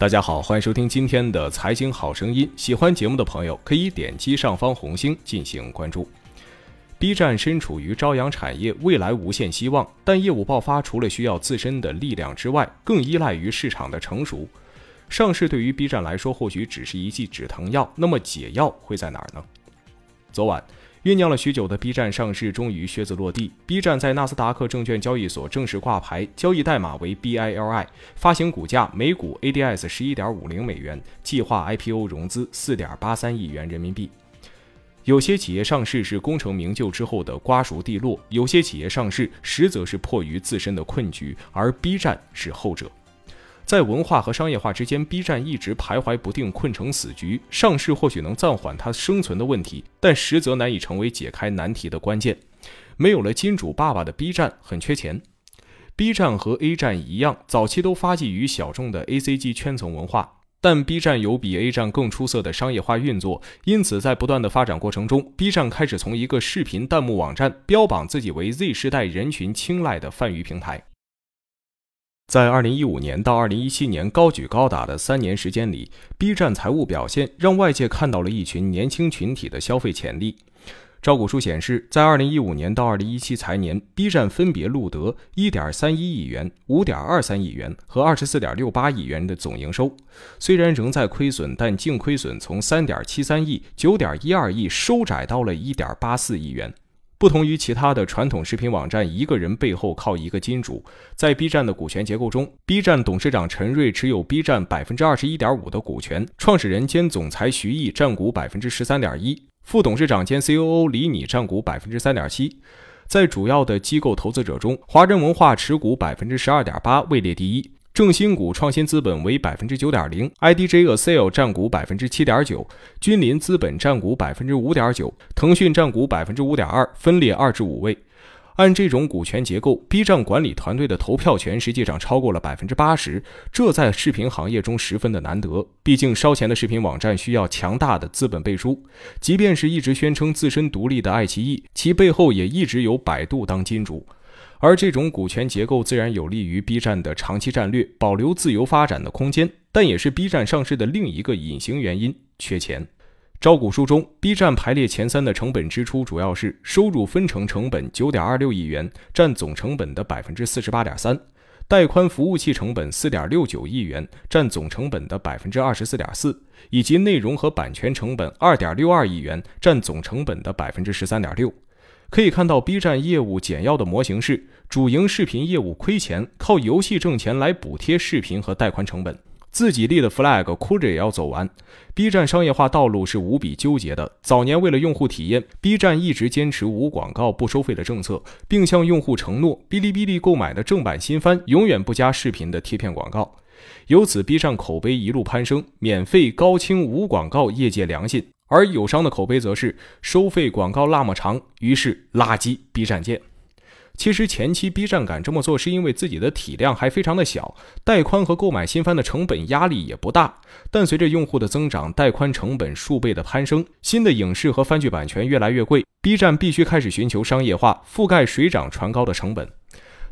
大家好，欢迎收听今天的财经好声音。喜欢节目的朋友可以点击上方红星进行关注。B 站身处于朝阳产业，未来无限希望，但业务爆发除了需要自身的力量之外，更依赖于市场的成熟。上市对于 B 站来说或许只是一剂止疼药，那么解药会在哪儿呢？昨晚。酝酿了许久的 B 站上市终于靴子落地。B 站在纳斯达克证券交易所正式挂牌，交易代码为 BILI，发行股价每股 ADS 十一点五零美元，计划 IPO 融资四点八三亿元人民币。有些企业上市是功成名就之后的瓜熟蒂落，有些企业上市实则是迫于自身的困局，而 B 站是后者。在文化和商业化之间，B 站一直徘徊不定，困成死局。上市或许能暂缓它生存的问题，但实则难以成为解开难题的关键。没有了金主爸爸的 B 站很缺钱。B 站和 A 站一样，早期都发迹于小众的 ACG 圈层文化，但 B 站有比 A 站更出色的商业化运作，因此在不断的发展过程中，B 站开始从一个视频弹幕网站，标榜自己为 Z 时代人群青睐的泛娱平台。在二零一五年到二零一七年高举高打的三年时间里，B 站财务表现让外界看到了一群年轻群体的消费潜力。招股书显示，在二零一五年到二零一七财年，B 站分别录得一点三一亿元、五点二三亿元和二十四点六八亿元的总营收。虽然仍在亏损，但净亏损从三点七三亿、九点一二亿收窄到了一点八四亿元。不同于其他的传统视频网站，一个人背后靠一个金主。在 B 站的股权结构中，B 站董事长陈瑞持有 B 站百分之二十一点五的股权，创始人兼总裁徐毅占股百分之十三点一，副董事长兼 COO 李拟占股百分之三点七。在主要的机构投资者中，华人文化持股百分之十二点八，位列第一。正新股创新资本为百分之九点零，IDJ a s a l 占股百分之七点九，君临资本占股百分之五点九，腾讯占股百分之五点二，分列二至五位。按这种股权结构，B 站管理团队的投票权实际上超过了百分之八十，这在视频行业中十分的难得。毕竟烧钱的视频网站需要强大的资本背书，即便是一直宣称自身独立的爱奇艺，其背后也一直有百度当金主。而这种股权结构自然有利于 B 站的长期战略，保留自由发展的空间，但也是 B 站上市的另一个隐形原因——缺钱。招股书中，B 站排列前三的成本支出主要是收入分成成本九点二六亿元，占总成本的百分之四十八点三；带宽服务器成本四点六九亿元，占总成本的百分之二十四点四；以及内容和版权成本二点六二亿元，占总成本的百分之十三点六。可以看到，B 站业务简要的模型是：主营视频业务亏钱，靠游戏挣钱来补贴视频和带宽成本。自己立的 flag 哭着也要走完。B 站商业化道路是无比纠结的。早年为了用户体验，B 站一直坚持无广告、不收费的政策，并向用户承诺，哔哩哔哩购买的正版新番永远不加视频的贴片广告。由此，B 站口碑一路攀升，免费、高清、无广告，业界良心。而友商的口碑则是收费广告那么长，于是垃圾 B 站见。其实前期 B 站敢这么做，是因为自己的体量还非常的小，带宽和购买新番的成本压力也不大。但随着用户的增长，带宽成本数倍的攀升，新的影视和番剧版权越来越贵，B 站必须开始寻求商业化，覆盖水涨船高的成本。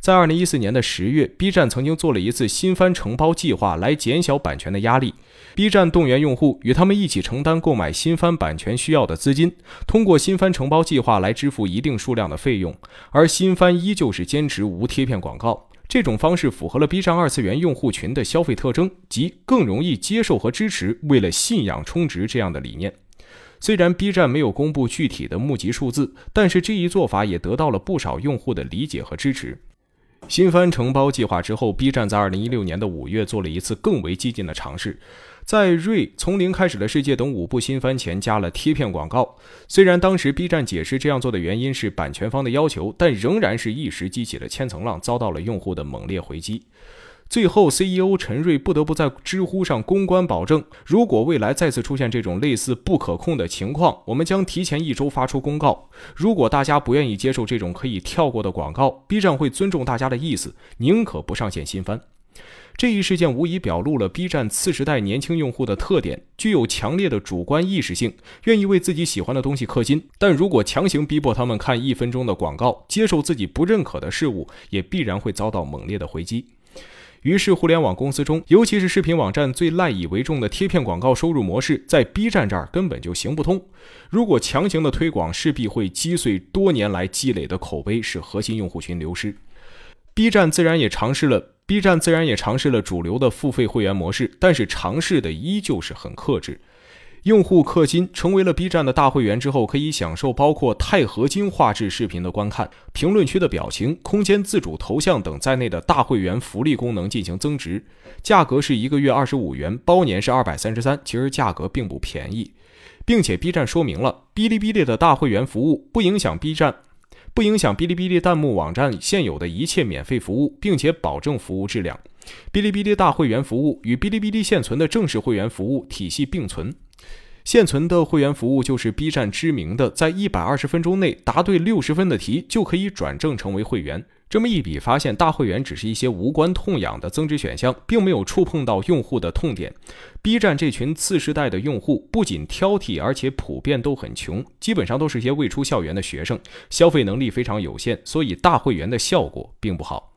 在二零一四年的十月，B 站曾经做了一次新番承包计划，来减小版权的压力。B 站动员用户与他们一起承担购买新番版权需要的资金，通过新番承包计划来支付一定数量的费用，而新番依旧是坚持无贴片广告。这种方式符合了 B 站二次元用户群的消费特征，即更容易接受和支持为了信仰充值这样的理念。虽然 B 站没有公布具体的募集数字，但是这一做法也得到了不少用户的理解和支持。新番承包计划之后，B 站在二零一六年的五月做了一次更为激进的尝试，在《瑞》《从零开始的世界》等五部新番前加了贴片广告。虽然当时 B 站解释这样做的原因是版权方的要求，但仍然是一时激起了千层浪，遭到了用户的猛烈回击。最后，CEO 陈瑞不得不在知乎上公关保证，如果未来再次出现这种类似不可控的情况，我们将提前一周发出公告。如果大家不愿意接受这种可以跳过的广告，B 站会尊重大家的意思，宁可不上线新番。这一事件无疑表露了 B 站次时代年轻用户的特点，具有强烈的主观意识性，愿意为自己喜欢的东西氪金。但如果强行逼迫他们看一分钟的广告，接受自己不认可的事物，也必然会遭到猛烈的回击。于是，互联网公司中，尤其是视频网站最赖以为重的贴片广告收入模式，在 B 站这儿根本就行不通。如果强行的推广，势必会击碎多年来积累的口碑，使核心用户群流失。B 站自然也尝试了，B 站自然也尝试了主流的付费会员模式，但是尝试的依旧是很克制。用户氪金成为了 B 站的大会员之后，可以享受包括钛合金画质视频的观看、评论区的表情、空间自主头像等在内的大会员福利功能进行增值，价格是一个月二十五元，包年是二百三十三，其实价格并不便宜，并且 B 站说明了，哔哩哔哩的大会员服务不影响 B 站，不影响哔哩哔哩弹幕网站现有的一切免费服务，并且保证服务质量。哔哩哔哩大会员服务与哔哩哔哩现存的正式会员服务体系并存。现存的会员服务就是 B 站知名的，在一百二十分钟内答对六十分的题就可以转正成为会员。这么一比，发现大会员只是一些无关痛痒的增值选项，并没有触碰到用户的痛点。B 站这群次世代的用户不仅挑剔，而且普遍都很穷，基本上都是些未出校园的学生，消费能力非常有限，所以大会员的效果并不好。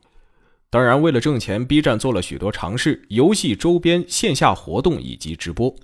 当然，为了挣钱，B 站做了许多尝试：游戏周边、线下活动以及直播。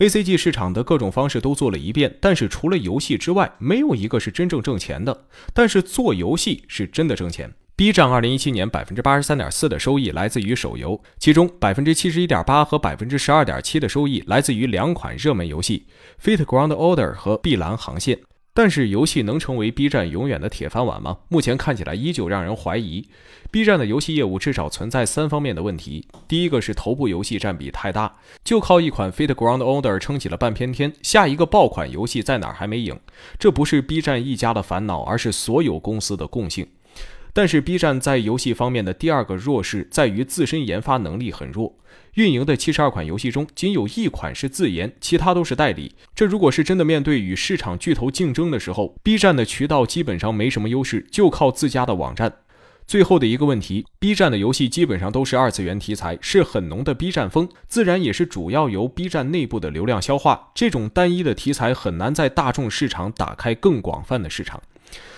A C G 市场的各种方式都做了一遍，但是除了游戏之外，没有一个是真正挣钱的。但是做游戏是真的挣钱。B 站二零一七年百分之八十三点四的收益来自于手游，其中百分之七十一点八和百分之十二点七的收益来自于两款热门游戏《Fit Ground Order》和《碧蓝航线》。但是游戏能成为 B 站永远的铁饭碗吗？目前看起来依旧让人怀疑。B 站的游戏业务至少存在三方面的问题：第一个是头部游戏占比太大，就靠一款《Fit Ground Order》撑起了半边天，下一个爆款游戏在哪儿还没影。这不是 B 站一家的烦恼，而是所有公司的共性。但是 B 站在游戏方面的第二个弱势在于自身研发能力很弱，运营的七十二款游戏中仅有一款是自研，其他都是代理。这如果是真的面对与市场巨头竞争的时候，B 站的渠道基本上没什么优势，就靠自家的网站。最后的一个问题，B 站的游戏基本上都是二次元题材，是很浓的 B 站风，自然也是主要由 B 站内部的流量消化。这种单一的题材很难在大众市场打开更广泛的市场。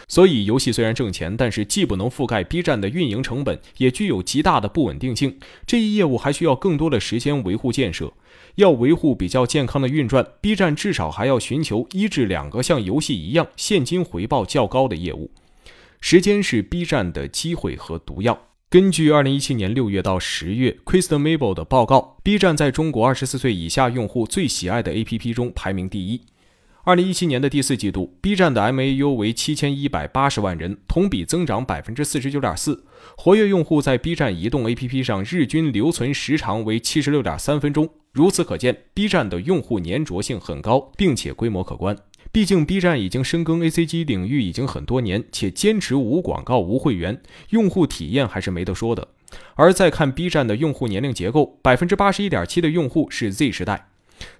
所以，游戏虽然挣钱，但是既不能覆盖 B 站的运营成本，也具有极大的不稳定性。这一业务还需要更多的时间维护建设。要维护比较健康的运转，B 站至少还要寻求一至两个像游戏一样现金回报较高的业务。时间是 B 站的机会和毒药。根据二零一七年六月到十月 Kristen Mabel 的报告，B 站在中国二十四岁以下用户最喜爱的 APP 中排名第一。二零一七年的第四季度，B 站的 MAU 为七千一百八十万人，同比增长百分之四十九点四。活跃用户在 B 站移动 APP 上日均留存时长为七十六点三分钟。如此可见，B 站的用户粘着性很高，并且规模可观。毕竟，B 站已经深耕 ACG 领域已经很多年，且坚持无广告、无会员，用户体验还是没得说的。而再看 B 站的用户年龄结构，百分之八十一点七的用户是 Z 时代。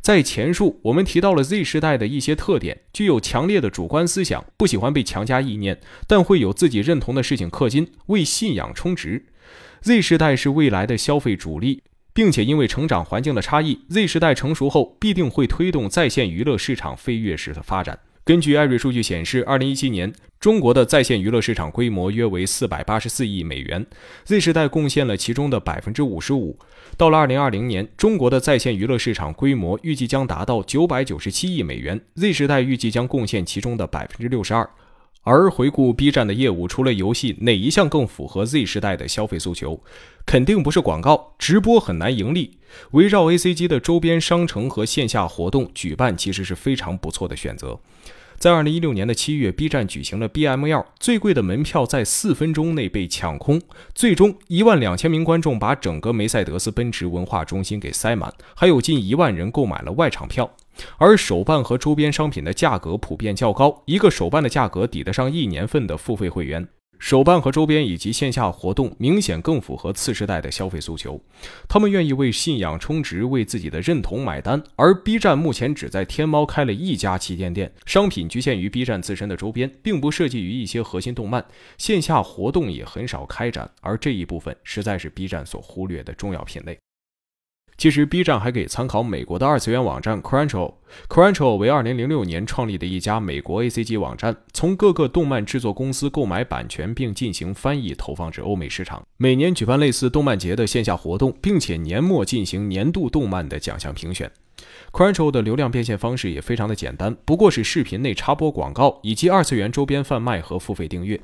在前述，我们提到了 Z 时代的一些特点：具有强烈的主观思想，不喜欢被强加意念，但会有自己认同的事情氪金，为信仰充值。Z 时代是未来的消费主力，并且因为成长环境的差异，Z 时代成熟后必定会推动在线娱乐市场飞跃式的发展。根据艾瑞数据显示，二零一七年中国的在线娱乐市场规模约为四百八十四亿美元，Z 时代贡献了其中的百分之五十五。到了二零二零年，中国的在线娱乐市场规模预计将达到九百九十七亿美元，Z 时代预计将贡献其中的百分之六十二。而回顾 B 站的业务，除了游戏，哪一项更符合 Z 时代的消费诉求？肯定不是广告，直播很难盈利。围绕 ACG 的周边商城和线下活动举办，其实是非常不错的选择。在二零一六年的七月，B 站举行了 BML，最贵的门票在四分钟内被抢空，最终一万两千名观众把整个梅赛德斯奔驰文化中心给塞满，还有近一万人购买了外场票。而手办和周边商品的价格普遍较高，一个手办的价格抵得上一年份的付费会员。手办和周边以及线下活动明显更符合次时代的消费诉求，他们愿意为信仰充值，为自己的认同买单。而 B 站目前只在天猫开了一家旗舰店，商品局限于 B 站自身的周边，并不涉及于一些核心动漫，线下活动也很少开展，而这一部分实在是 B 站所忽略的重要品类。其实，B 站还可以参考美国的二次元网站 Crunchyroll。Crunchyroll 为2006年创立的一家美国 ACG 网站，从各个动漫制作公司购买版权并进行翻译，投放至欧美市场。每年举办类似动漫节的线下活动，并且年末进行年度动漫的奖项评选。Crunchyroll 的流量变现方式也非常的简单，不过是视频内插播广告，以及二次元周边贩卖和付费订阅。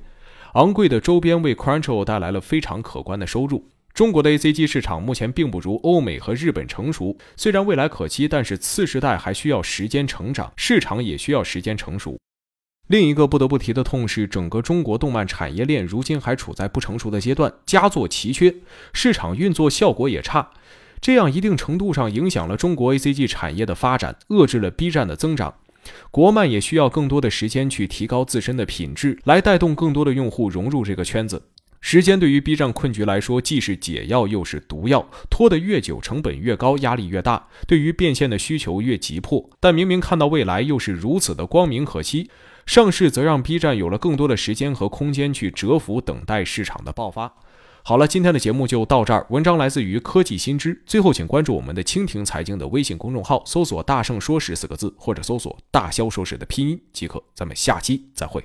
昂贵的周边为 Crunchyroll 带来了非常可观的收入。中国的 A C G 市场目前并不如欧美和日本成熟，虽然未来可期，但是次世代还需要时间成长，市场也需要时间成熟。另一个不得不提的痛是，整个中国动漫产业链如今还处在不成熟的阶段，佳作奇缺，市场运作效果也差，这样一定程度上影响了中国 A C G 产业的发展，遏制了 B 站的增长。国漫也需要更多的时间去提高自身的品质，来带动更多的用户融入这个圈子。时间对于 B 站困局来说，既是解药又是毒药，拖得越久，成本越高，压力越大，对于变现的需求越急迫。但明明看到未来又是如此的光明可期，上市则让 B 站有了更多的时间和空间去蛰伏，等待市场的爆发。好了，今天的节目就到这儿。文章来自于科技新知。最后，请关注我们的蜻蜓财经的微信公众号，搜索“大圣说史”四个字，或者搜索“大肖说史”的拼音即可。咱们下期再会。